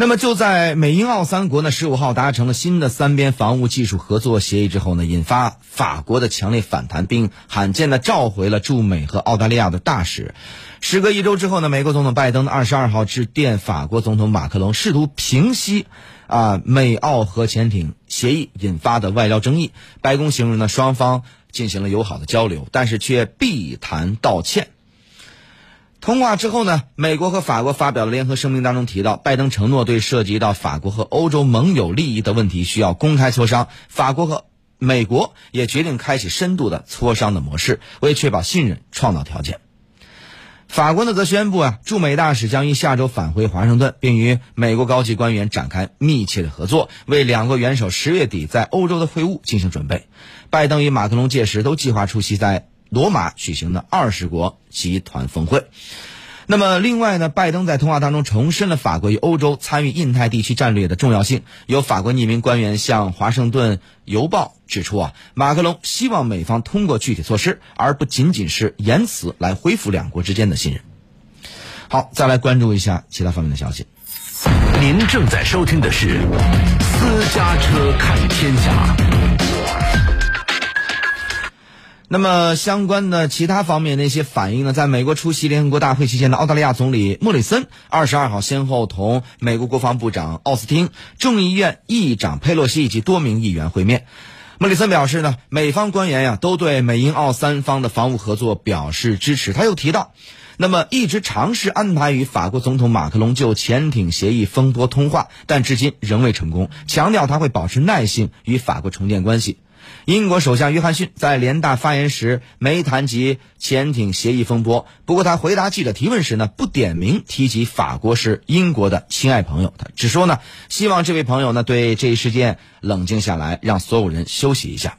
那么就在美英澳三国呢十五号达成了新的三边防务技术合作协议之后呢，引发法国的强烈反弹，并罕见的召回了驻美和澳大利亚的大使。时隔一周之后呢，美国总统拜登的二十二号致电法国总统马克龙，试图平息啊美澳核潜艇协议引发的外交争议。白宫形容呢，双方进行了友好的交流，但是却避谈道歉。通话之后呢，美国和法国发表了联合声明，当中提到，拜登承诺对涉及到法国和欧洲盟友利益的问题需要公开磋商。法国和美国也决定开启深度的磋商的模式，为确保信任创造条件。法国呢则宣布啊，驻美大使将于下周返回华盛顿，并与美国高级官员展开密切的合作，为两国元首十月底在欧洲的会晤进行准备。拜登与马克龙届时都计划出席在。罗马举行的二十国集团峰会。那么，另外呢，拜登在通话当中重申了法国与欧洲参与印太地区战略的重要性。有法国匿名官员向《华盛顿邮报》指出啊，马克龙希望美方通过具体措施，而不仅仅是言辞来恢复两国之间的信任。好，再来关注一下其他方面的消息。您正在收听的是《私家车看天下》。那么相关的其他方面的一些反应呢？在美国出席联合国大会期间的澳大利亚总理莫里森二十二号先后同美国国防部长奥斯汀、众议院议长佩洛西以及多名议员会面。莫里森表示呢，美方官员呀都对美英澳三方的防务合作表示支持。他又提到，那么一直尝试安排与法国总统马克龙就潜艇协议风波通话，但至今仍未成功。强调他会保持耐性与法国重建关系。英国首相约翰逊在联大发言时没谈及潜艇协议风波，不过他回答记者提问时呢，不点名提及法国是英国的亲爱朋友，他只说呢，希望这位朋友呢对这一事件冷静下来，让所有人休息一下。